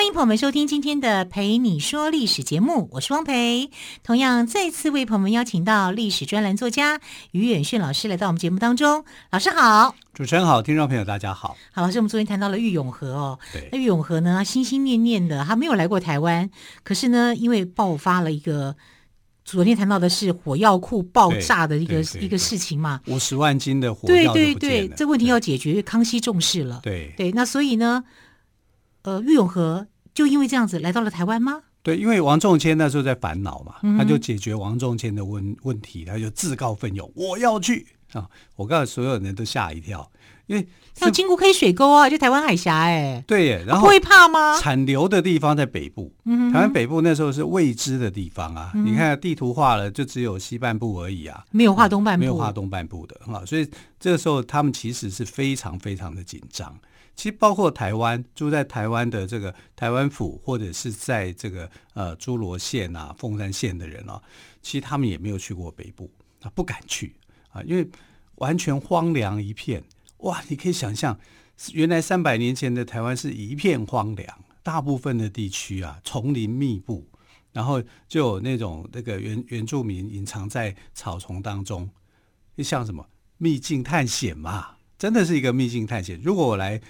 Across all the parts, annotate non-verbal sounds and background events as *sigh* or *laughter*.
欢迎朋友们收听今天的《陪你说历史》节目，我是汪培。同样再次为朋友们邀请到历史专栏作家于远炫老师来到我们节目当中。老师好，主持人好，听众朋友大家好。好，老师，我们昨天谈到了郁永和哦，对，那郁永和呢，他心心念念的，他没有来过台湾，可是呢，因为爆发了一个昨天谈到的是火药库爆炸的一个一个事情嘛，五十万斤的火药，对对对，这问题要解决，康熙重视了，对。对，那所以呢。呃，郁永河就因为这样子来到了台湾吗？对，因为王仲谦那时候在烦恼嘛，嗯、他就解决王仲谦的问问题，他就自告奋勇，我要去啊！我告诉所有人都吓一跳，因为要经过黑水沟啊，就台湾海峡哎，对耶，然后会怕吗？产流的地方在北部，嗯、台湾北部那时候是未知的地方啊，嗯、你看地图画了，就只有西半部而已啊，没有画东半部，没有画东半部的啊，所以这个时候他们其实是非常非常的紧张。其实包括台湾住在台湾的这个台湾府，或者是在这个呃诸罗县啊、凤山县的人啊，其实他们也没有去过北部啊，不敢去啊，因为完全荒凉一片。哇，你可以想象，原来三百年前的台湾是一片荒凉，大部分的地区啊丛林密布，然后就有那种那个原原住民隐藏在草丛当中，像什么秘境探险嘛，真的是一个秘境探险。如果我来。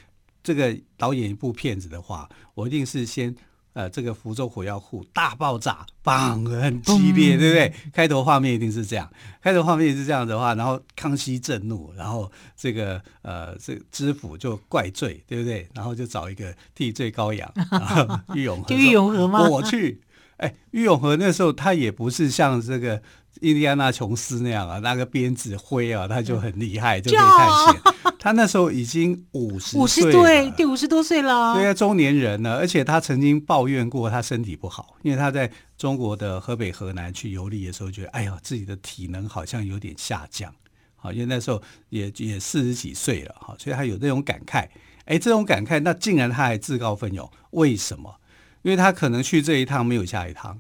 这个导演一部片子的话，我一定是先呃，这个福州火药库大爆炸，棒，很激烈，对不对？开头画面一定是这样，开头画面是这样的话，然后康熙震怒，然后这个呃，这个知府就怪罪，对不对？然后就找一个替罪羔羊，*laughs* 玉永和，就郁永和吗？我去，哎，郁永和那时候他也不是像这个印第安纳琼斯那样啊，那个鞭子挥啊，他就很厉害，就可以探险。他那时候已经五十岁，五十对，对五十多岁了，对啊，中年人了。而且他曾经抱怨过他身体不好，因为他在中国的河北、河南去游历的时候，觉得哎呀，自己的体能好像有点下降。好，因为那时候也也四十几岁了，哈，所以他有那种感慨。哎，这种感慨，那竟然他还自告奋勇，为什么？因为他可能去这一趟没有下一趟。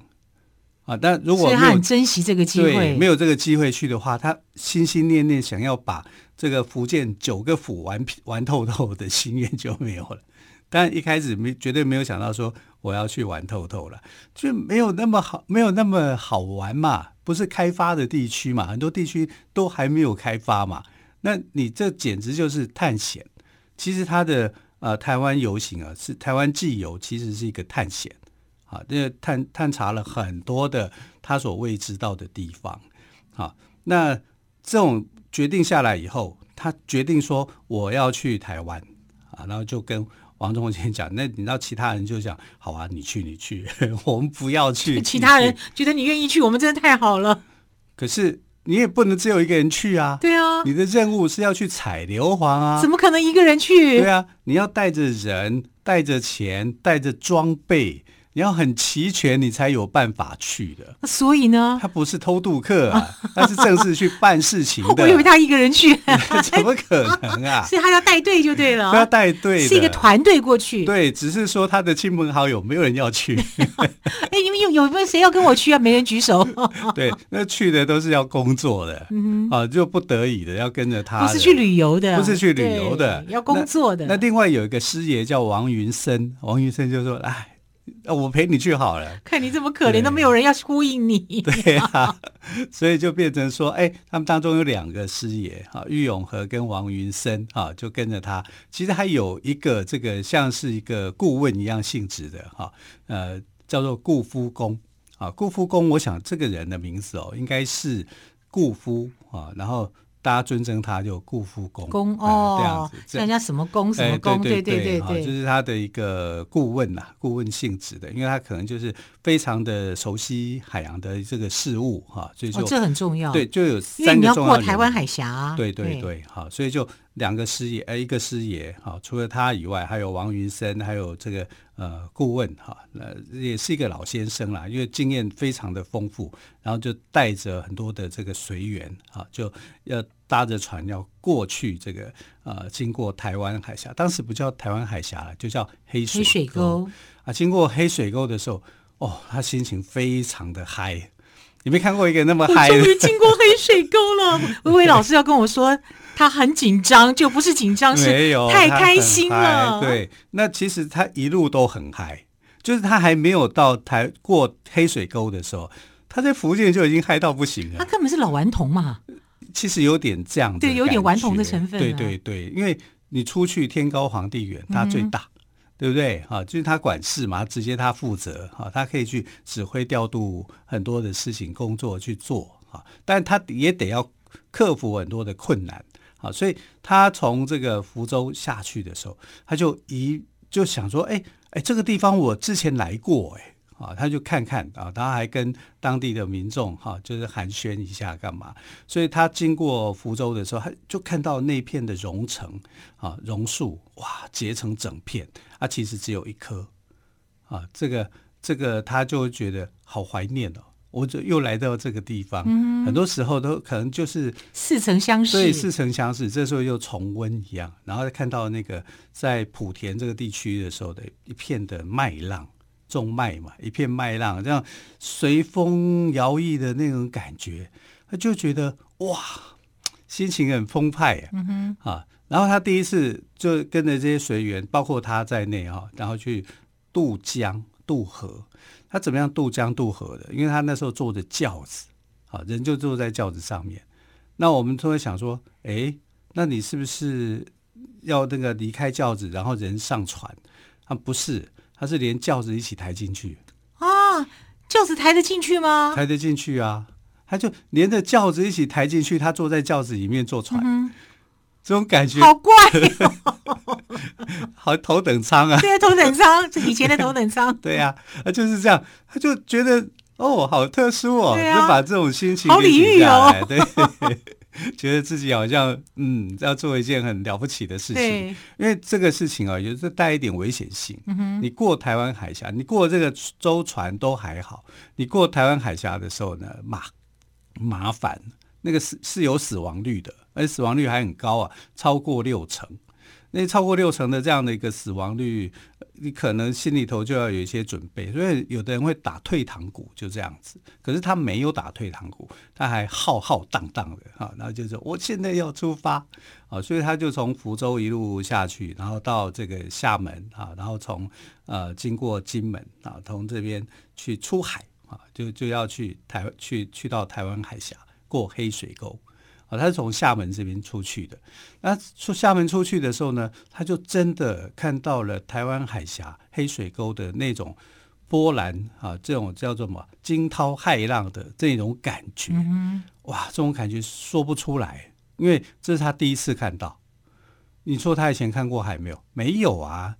啊，但如果没有，所以他很珍惜这个机会，没有这个机会去的话，他心心念念想要把这个福建九个府玩玩透透的心愿就没有了。但一开始没绝对没有想到说我要去玩透透了，就没有那么好，没有那么好玩嘛，不是开发的地区嘛，很多地区都还没有开发嘛。那你这简直就是探险。其实他的呃台湾游行啊，是台湾祭游，其实是一个探险。啊，这探探查了很多的他所未知道的地方。好，那这种决定下来以后，他决定说我要去台湾啊，然后就跟王仲谦讲，那你知道其他人就讲，好啊，你去你去，*laughs* 我们不要去。*laughs* 其他人觉得你愿意去，我们真的太好了。可是你也不能只有一个人去啊。对啊，你的任务是要去采硫磺啊，怎么可能一个人去？对啊，你要带着人，带着钱，带着装备。你要很齐全，你才有办法去的。所以呢，他不是偷渡客啊，*laughs* 他是正式去办事情的。*laughs* 我以为他一个人去，*laughs* 怎么可能啊？所以他要带队就对了，他要带队，是一个团队过去。对，只是说他的亲朋好友没有人要去。哎，你们有有没有谁要跟我去啊？没人举手。对，那去的都是要工作的，啊，就不得已的要跟着他，不是去旅游的，不是去旅游的，要工作的。那另外有一个师爷叫王云生，王云生就说：“哎。”我陪你去好了。看你这么可怜，都没有人要呼应你。对啊，*laughs* 所以就变成说，哎，他们当中有两个师爷哈，郁永和跟王云生哈，就跟着他。其实还有一个这个像是一个顾问一样性质的哈，呃，叫做顾夫公啊。顾夫公，我想这个人的名字哦，应该是顾夫啊，然后。大家尊称他就顾夫公，公哦，这样子，像人家什么公什么公，对对对对，就是他的一个顾问呐，顾问性质的，因为他可能就是非常的熟悉海洋的这个事物哈，所以就这很重要，对，就有三个重要，因为你要过台湾海峡，对对对，好，所以就两个师爷，呃，一个师爷哈，除了他以外，还有王云生，还有这个呃顾问哈，呃，也是一个老先生啦，因为经验非常的丰富，然后就带着很多的这个随员啊，就要搭着船要过去这个呃，经过台湾海峡，当时不叫台湾海峡了，就叫黑水沟，黑水沟啊。经过黑水沟的时候，哦，他心情非常的嗨。你没看过一个那么嗨的？终于经过黑水沟了。*laughs* 薇薇老师要跟我说，他很紧张，就不是紧张，是太开心了。对，那其实他一路都很嗨，就是他还没有到台过黑水沟的时候，他在福建就已经嗨到不行了。他根本是老顽童嘛。其实有点这样，对，有点顽童的成分。对对对，因为你出去天高皇帝远，他最大。嗯对不对？哈，就是他管事嘛，直接他负责，哈，他可以去指挥调度很多的事情工作去做，哈，但他也得要克服很多的困难，啊，所以他从这个福州下去的时候，他就一就想说，哎哎，这个地方我之前来过，哎。啊，他就看看啊，他还跟当地的民众哈，就是寒暄一下干嘛？所以他经过福州的时候，他就看到那片的榕城啊，榕树哇，结成整片啊，其实只有一棵啊，这个这个他就觉得好怀念哦，我就又来到这个地方，嗯、很多时候都可能就是似曾相识，对，似曾相识，这时候又重温一样，然后看到那个在莆田这个地区的时候的一片的麦浪。种麦嘛，一片麦浪，这样随风摇曳的那种感觉，他就觉得哇，心情很澎湃呀、啊。嗯哼，啊，然后他第一次就跟着这些随员，包括他在内哈，然后去渡江渡河。他怎么样渡江渡河的？因为他那时候坐着轿子，啊，人就坐在轿子上面。那我们都会想说，哎，那你是不是要那个离开轿子，然后人上船？他，不是。他是连轿子一起抬进去啊？轿子抬得进去吗？抬得进去啊！他就连着轿子一起抬进去，他坐在轿子里面坐船，嗯、这种感觉好怪哦！*laughs* 好头等舱啊！对啊，头等舱，*laughs* 就以前的头等舱。*laughs* 对呀、啊，他就是这样，他就觉得哦，好特殊哦，啊、就把这种心情好礼遇哦，*laughs* 对。觉得自己好像嗯，要做一件很了不起的事情，对因为这个事情啊，有时候带一点危险性。你过台湾海峡，你过这个舟船都还好，你过台湾海峡的时候呢，麻麻烦，那个是是有死亡率的，而且死亡率还很高啊，超过六成。那超过六成的这样的一个死亡率，你可能心里头就要有一些准备。所以有的人会打退堂鼓，就这样子。可是他没有打退堂鼓，他还浩浩荡荡的啊，然后就是我现在要出发啊，所以他就从福州一路下去，然后到这个厦门啊，然后从呃经过金门啊，从这边去出海啊，就就要去台去去到台湾海峡过黑水沟。啊，他是从厦门这边出去的。那出厦门出去的时候呢，他就真的看到了台湾海峡黑水沟的那种波澜啊，这种叫做什么惊涛骇浪的这种感觉。嗯、哇，这种感觉说不出来，因为这是他第一次看到。你说他以前看过海没有？没有啊。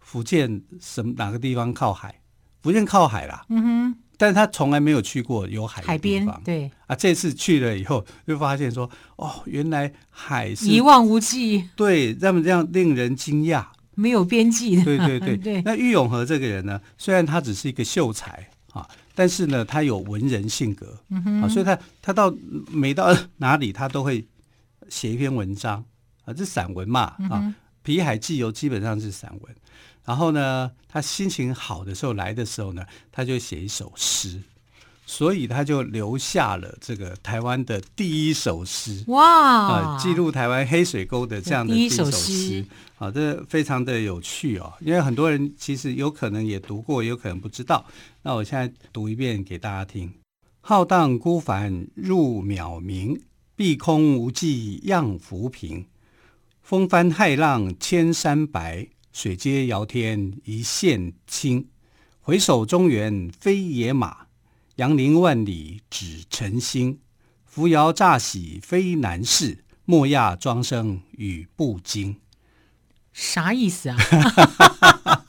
福建什么哪个地方靠海？福建靠海啦。嗯哼。但是他从来没有去过有海的地方，对。啊，这次去了以后就发现说，哦，原来海是一望无际，对，这么这样令人惊讶，没有边际。的，对对对。对。*laughs* 那郁永和这个人呢，虽然他只是一个秀才啊，但是呢，他有文人性格，嗯啊，所以他他到每到哪里，他都会写一篇文章啊，这散文嘛啊，嗯哼，《裨海纪游》基本上是散文。然后呢，他心情好的时候来的时候呢，他就写一首诗，所以他就留下了这个台湾的第一首诗哇啊，记录台湾黑水沟的这样的第一首诗啊，这非常的有趣哦。因为很多人其实有可能也读过，有可能不知道。那我现在读一遍给大家听：浩荡孤帆入渺冥，碧空无际漾浮萍，风帆骇浪千山白。水接遥天一线青，回首中原非野马，杨林万里只晨星。扶摇乍喜非难事，莫亚庄生语不惊。啥意思啊？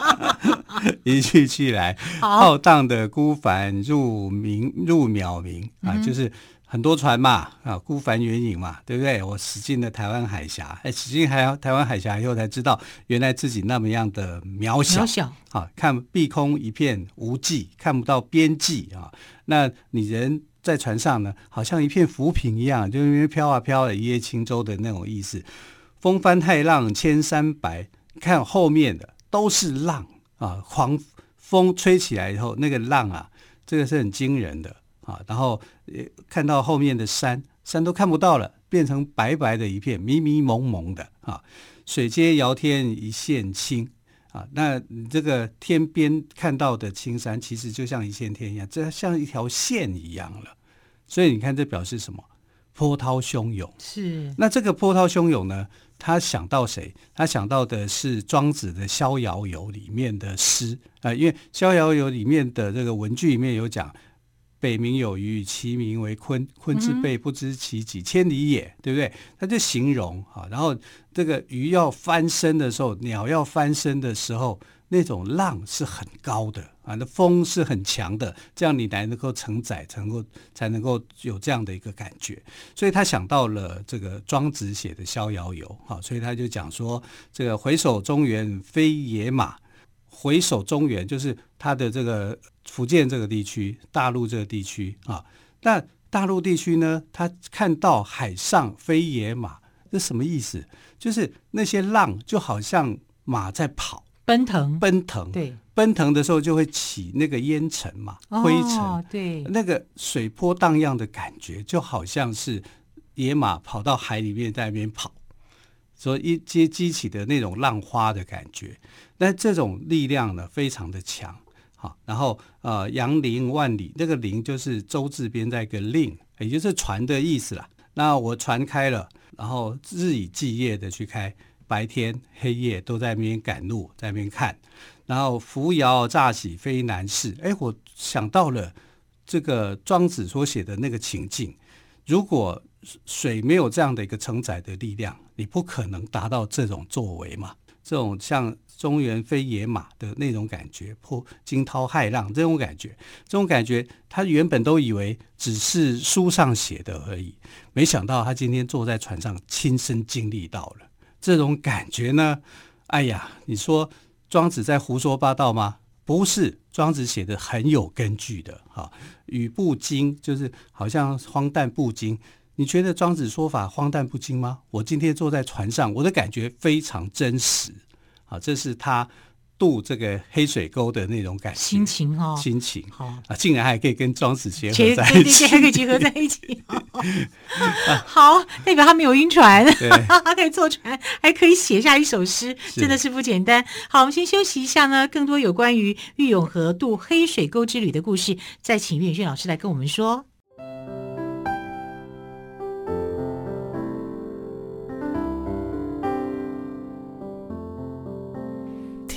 *laughs* 一句句来，浩荡的孤帆入明入渺明啊，就是。很多船嘛，啊，孤帆远影嘛，对不对？我驶进了台湾海峡，哎，驶进海台湾海峡以后才知道，原来自己那么样的渺小，渺小啊，看碧空一片无际，看不到边际啊。那你人在船上呢，好像一片浮萍一样，就因为飘啊飘的，一叶轻舟的那种意思。风帆太浪千山白，看后面的都是浪啊，狂风吹起来以后，那个浪啊，这个是很惊人的。啊，然后看到后面的山，山都看不到了，变成白白的一片，迷迷蒙蒙的啊。水接遥天一线青啊，那你这个天边看到的青山，其实就像一线天一样，这像一条线一样了。所以你看，这表示什么？波涛汹涌。是。那这个波涛汹涌呢？他想到谁？他想到的是庄子的《逍遥游》里面的诗啊，因为《逍遥游》里面的这个文句里面有讲。北冥有鱼，其名为鲲。鲲之背，不知其几千里也，对不对？他就形容啊，然后这个鱼要翻身的时候，鸟要翻身的时候，那种浪是很高的啊，那风是很强的，这样你才能够承载，才能够才能够有这样的一个感觉。所以他想到了这个庄子写的《逍遥游》啊，所以他就讲说，这个回首中原非野马。回首中原，就是他的这个福建这个地区，大陆这个地区啊。那大陆地区呢，他看到海上飞野马，这什么意思？就是那些浪就好像马在跑，奔腾，奔腾。对，奔腾的时候就会起那个烟尘嘛，灰尘。哦，对，那个水波荡漾的感觉，就好像是野马跑到海里面在那边跑。所以一接激起的那种浪花的感觉，那这种力量呢，非常的强。然后呃，扬凌万里，那个凌就是周字边在一个令，也就是船的意思啦。那我船开了，然后日以继夜的去开，白天黑夜都在那边赶路，在那边看。然后扶摇乍起非难事，哎，我想到了这个庄子所写的那个情境，如果水没有这样的一个承载的力量。你不可能达到这种作为嘛？这种像中原飞野马的那种感觉，破惊涛骇浪这种感觉，这种感觉，他原本都以为只是书上写的而已，没想到他今天坐在船上亲身经历到了这种感觉呢。哎呀，你说庄子在胡说八道吗？不是，庄子写的很有根据的。哈，语不惊，就是好像荒诞不经。你觉得庄子说法荒诞不经吗？我今天坐在船上，我的感觉非常真实。好，这是他渡这个黑水沟的那种感觉，心情哈、哦，心情好啊，竟然还可以跟庄子结合在一起，还可以结合在一起。*laughs* 好，代表他没有晕船，*laughs* 他可以坐船，还可以写下一首诗，真的是不简单。好，我们先休息一下呢，更多有关于郁永河渡黑水沟之旅的故事，再请岳远老师来跟我们说。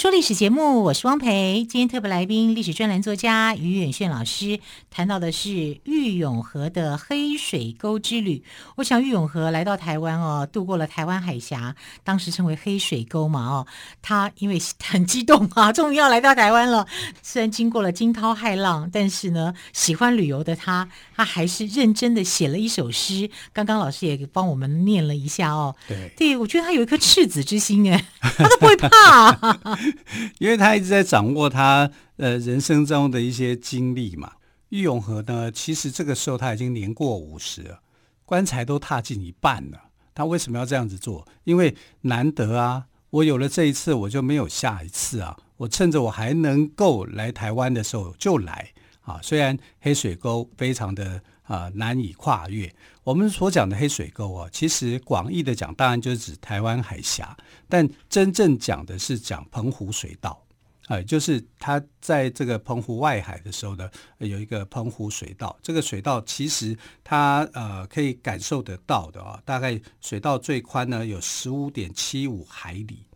说历史节目，我是汪培。今天特别来宾，历史专栏作家于远炫老师谈到的是郁永河的黑水沟之旅。我想郁永河来到台湾哦，渡过了台湾海峡，当时称为黑水沟嘛哦。他因为很激动啊，终于要来到台湾了。虽然经过了惊涛骇浪，但是呢，喜欢旅游的他，他还是认真的写了一首诗。刚刚老师也帮我们念了一下哦。对，对我觉得他有一颗赤子之心哎，他 *laughs* 都不会怕。因为他一直在掌握他呃人生中的一些经历嘛。郁永河呢，其实这个时候他已经年过五十了，棺材都踏进一半了。他为什么要这样子做？因为难得啊，我有了这一次，我就没有下一次啊。我趁着我还能够来台湾的时候就来啊。虽然黑水沟非常的啊、呃、难以跨越。我们所讲的黑水沟啊，其实广义的讲，当然就是指台湾海峡，但真正讲的是讲澎湖水道。哎，就是它在这个澎湖外海的时候呢，有一个澎湖水道。这个水道其实它呃可以感受得到的啊，大概水道最宽呢有十五点七五海里。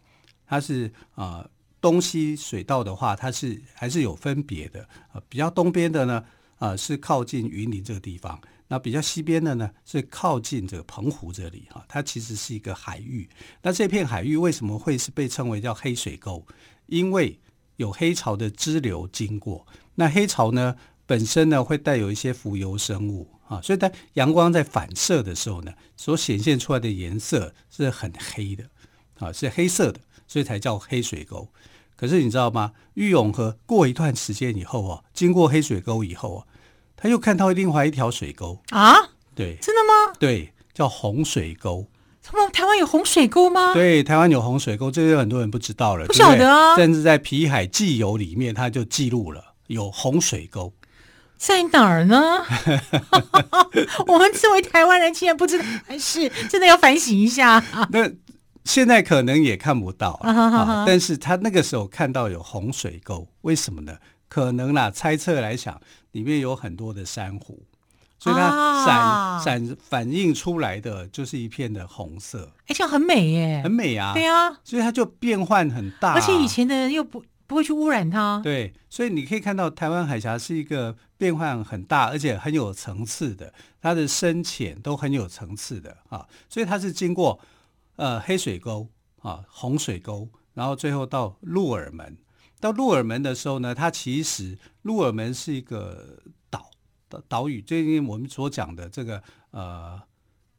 它是啊、呃、东西水道的话，它是还是有分别的啊。比较东边的呢啊、是靠近云林这个地方，那比较西边的呢是靠近这个澎湖这里哈。它其实是一个海域。那这片海域为什么会是被称为叫黑水沟？因为有黑潮的支流经过，那黑潮呢本身呢会带有一些浮游生物啊，所以在阳光在反射的时候呢，所显现出来的颜色是很黑的啊，是黑色的，所以才叫黑水沟。可是你知道吗？玉永河过一段时间以后啊，经过黑水沟以后啊，他又看到另外一条水沟啊，对，真的吗？对，叫洪水沟。台湾有洪水沟吗？对，台湾有洪水沟，这个很多人不知道了，不晓得啊。甚至在《皮海纪游》里面，他就记录了有洪水沟，在哪儿呢？*laughs* *laughs* 我们作为台湾人，竟然不知道，还是真的要反省一下。那现在可能也看不到但是他那个时候看到有洪水沟，为什么呢？可能啦，猜测来想，里面有很多的珊瑚。所以它闪、啊、闪反映出来的就是一片的红色，哎，这样很美耶，很美啊，对啊，所以它就变换很大，而且以前的人又不不会去污染它，对，所以你可以看到台湾海峡是一个变换很大，而且很有层次的，它的深浅都很有层次的啊，所以它是经过呃黑水沟啊红水沟，然后最后到鹿耳门，到鹿耳门的时候呢，它其实鹿耳门是一个。岛屿，最近我们所讲的这个呃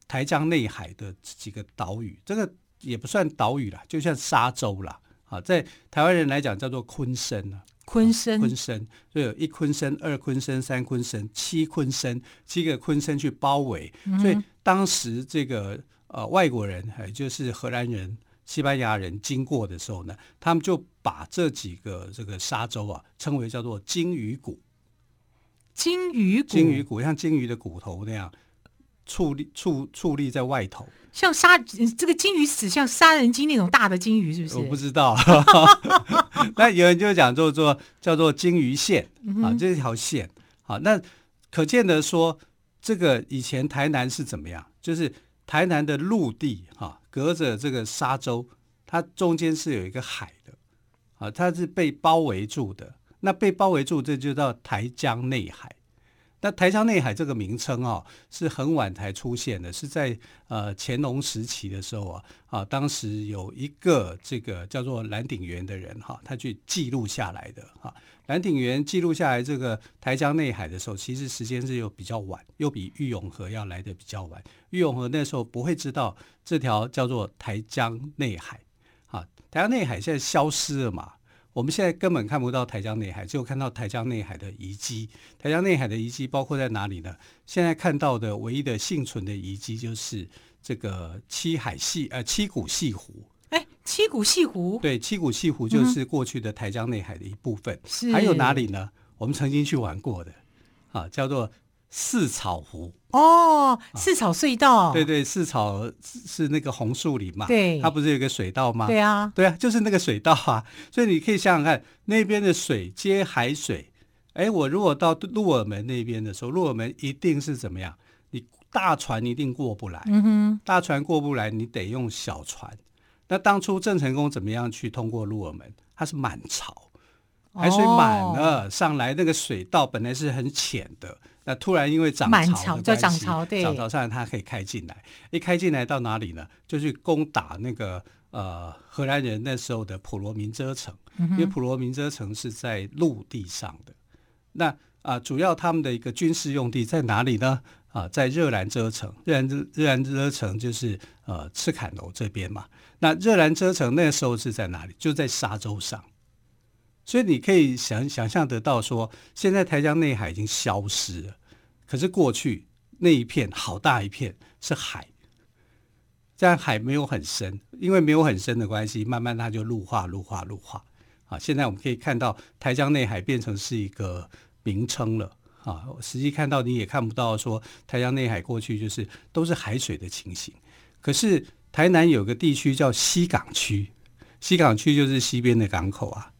台江内海的几个岛屿，这个也不算岛屿啦，就像沙洲啦。啊，在台湾人来讲叫做昆生啊，昆生，昆生，就有一昆生、二昆生、三昆生、七昆生，七个昆生去包围，嗯、所以当时这个呃外国人，也就是荷兰人、西班牙人经过的时候呢，他们就把这几个这个沙洲啊称为叫做鲸鱼骨。鲸鱼骨，鲸鱼骨像鲸鱼的骨头那样矗立、矗矗立在外头，像杀这个鲸鱼死像杀人鲸那种大的鲸鱼，是不是？我不知道。*laughs* 那有人就讲做做叫做鲸鱼线、嗯、啊，这条线啊，那可见得说，这个以前台南是怎么样？就是台南的陆地哈、隔着这个沙洲，它中间是有一个海的啊，它是被包围住的。那被包围住，这就叫台江内海。那台江内海这个名称啊、哦，是很晚才出现的，是在呃乾隆时期的时候啊啊，当时有一个这个叫做蓝鼎元的人哈、他去记录下来的哈。蓝鼎元记录下来这个台江内海的时候，其实时间是又比较晚，又比郁永河要来的比较晚。郁永河那时候不会知道这条叫做台江内海啊，台江内海现在消失了嘛。我们现在根本看不到台江内海，只有看到台江内海的遗迹。台江内海的遗迹包括在哪里呢？现在看到的唯一的幸存的遗迹就是这个七海系呃七股细湖。哎，七股细湖？对，七股细湖就是过去的台江内海的一部分。是、嗯。还有哪里呢？我们曾经去玩过的，啊，叫做。四草湖。哦，四草隧道，啊、对对，四草是那个红树林嘛，对，它不是有个水道吗？对啊，对啊，就是那个水道啊，所以你可以想想看，那边的水接海水，哎，我如果到鹿耳门那边的时候，鹿耳门一定是怎么样？你大船一定过不来，嗯哼，大船过不来，你得用小船。那当初郑成功怎么样去通过鹿耳门？他是满潮，海水满了、哦、上来，那个水道本来是很浅的。那突然因为涨潮的关系，涨潮，对，涨潮上来它可以开进来，一开进来到哪里呢？就去攻打那个呃荷兰人那时候的普罗民遮城，嗯，因为普罗民遮城是在陆地上的。那啊、呃，主要他们的一个军事用地在哪里呢？啊、呃，在热兰遮城，热兰热兰遮城就是呃赤坎楼这边嘛。那热兰遮城那时候是在哪里？就在沙洲上。所以你可以想想象得到说，现在台江内海已经消失了，可是过去那一片好大一片是海，这样海没有很深，因为没有很深的关系，慢慢它就陆化、陆化、陆化。啊，现在我们可以看到台江内海变成是一个名称了，啊，实际看到你也看不到说台江内海过去就是都是海水的情形。可是台南有个地区叫西港区，西港区就是西边的港口啊，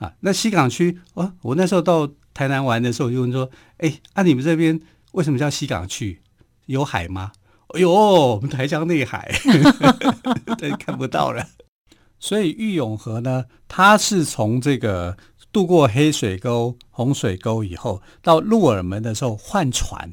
啊，那西港区哦，我那时候到台南玩的时候我就问说，哎，啊你们这边为什么叫西港区？有海吗？哎呦，我们台江内海，对，*laughs* 看不到了。所以玉永河呢，它是从这个渡过黑水沟、洪水沟以后，到鹿耳门的时候换船，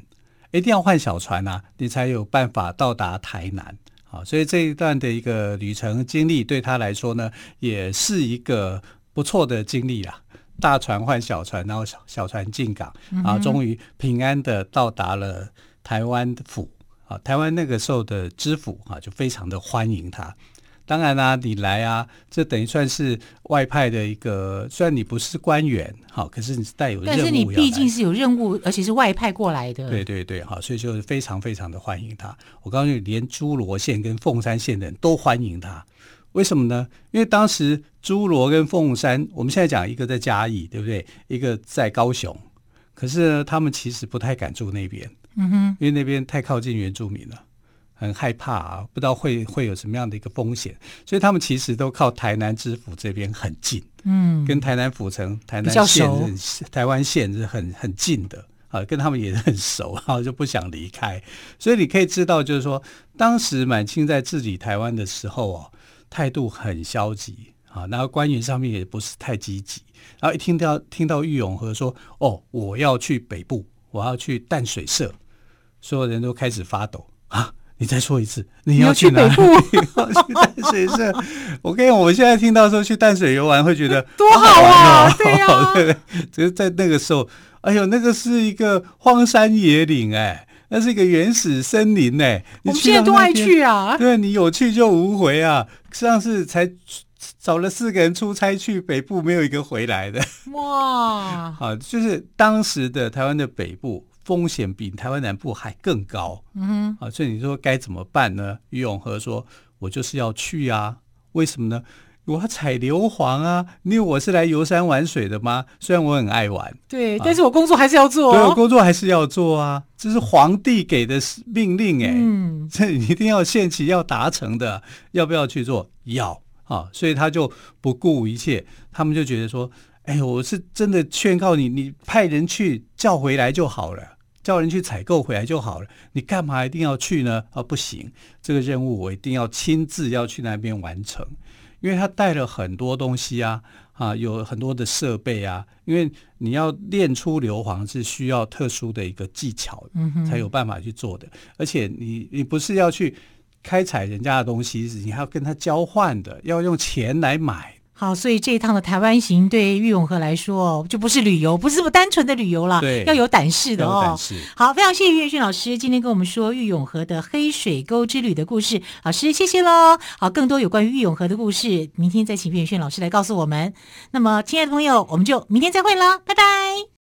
一定要换小船、啊，你才有办法到达台南。好，所以这一段的一个旅程经历，对他来说呢，也是一个不错的经历啦。大船换小船，然后小小船进港，啊，终于平安的到达了台湾府。啊，台湾那个时候的知府啊，就非常的欢迎他。当然啦、啊，你来啊，这等于算是外派的一个，虽然你不是官员，好，可是你是带有任务，但是你毕竟是有任务，而且是外派过来的。对对对，好，所以就是非常非常的欢迎他。我告诉你，连诸罗县跟凤山县的人都欢迎他。为什么呢？因为当时侏罗跟凤山，我们现在讲一个在嘉义，对不对？一个在高雄，可是呢，他们其实不太敢住那边。嗯哼，因为那边太靠近原住民了，很害怕啊，不知道会会有什么样的一个风险，所以他们其实都靠台南知府这边很近，嗯，跟台南府城、台南县、台湾县是很很近的啊，跟他们也很熟，然 *laughs* 后就不想离开。所以你可以知道，就是说，当时满清在治理台湾的时候哦，态度很消极啊，然后官员上面也不是太积极，然后一听到听到郁永和说，哦，我要去北部，我要去淡水社。所有人都开始发抖啊！你再说一次，你要去哪里？你 *laughs* 要去淡水社。我跟你讲，我们现在听到说去淡水游玩，会觉得 *laughs* 多好啊！对呀、啊，对 *laughs* 不对？只是在那个时候，哎呦，那个是一个荒山野岭，哎，那是一个原始森林，呢，我们现在都爱去啊！对，你有去就无回啊！上次才找了四个人出差去北部，没有一个回来的。哇！*laughs* 好，就是当时的台湾的北部。风险比台湾南部还更高，嗯哼，啊，所以你说该怎么办呢？于永和说：“我就是要去啊，为什么呢？我要采硫磺啊，因为我是来游山玩水的吗？虽然我很爱玩，对，啊、但是我工作还是要做、哦，对，我工作还是要做啊，这是皇帝给的命令、欸，哎，嗯，这你一定要限期要达成的，要不要去做？要啊，所以他就不顾一切，他们就觉得说：，哎呦，我是真的劝告你，你派人去叫回来就好了。”叫人去采购回来就好了，你干嘛一定要去呢？啊，不行，这个任务我一定要亲自要去那边完成，因为他带了很多东西啊，啊，有很多的设备啊，因为你要练出硫磺是需要特殊的一个技巧，才有办法去做的，而且你你不是要去开采人家的东西，你还要跟他交换的，要用钱来买。好，所以这一趟的台湾行对玉永和来说就不是旅游，不是这么单纯的旅游了，对，要有胆识的哦。好，非常谢谢岳迅老师今天跟我们说玉永河的黑水沟之旅的故事，老师谢谢喽。好，更多有关于玉永河的故事，明天再请岳迅老师来告诉我们。那么，亲爱的朋友，我们就明天再会了，拜拜。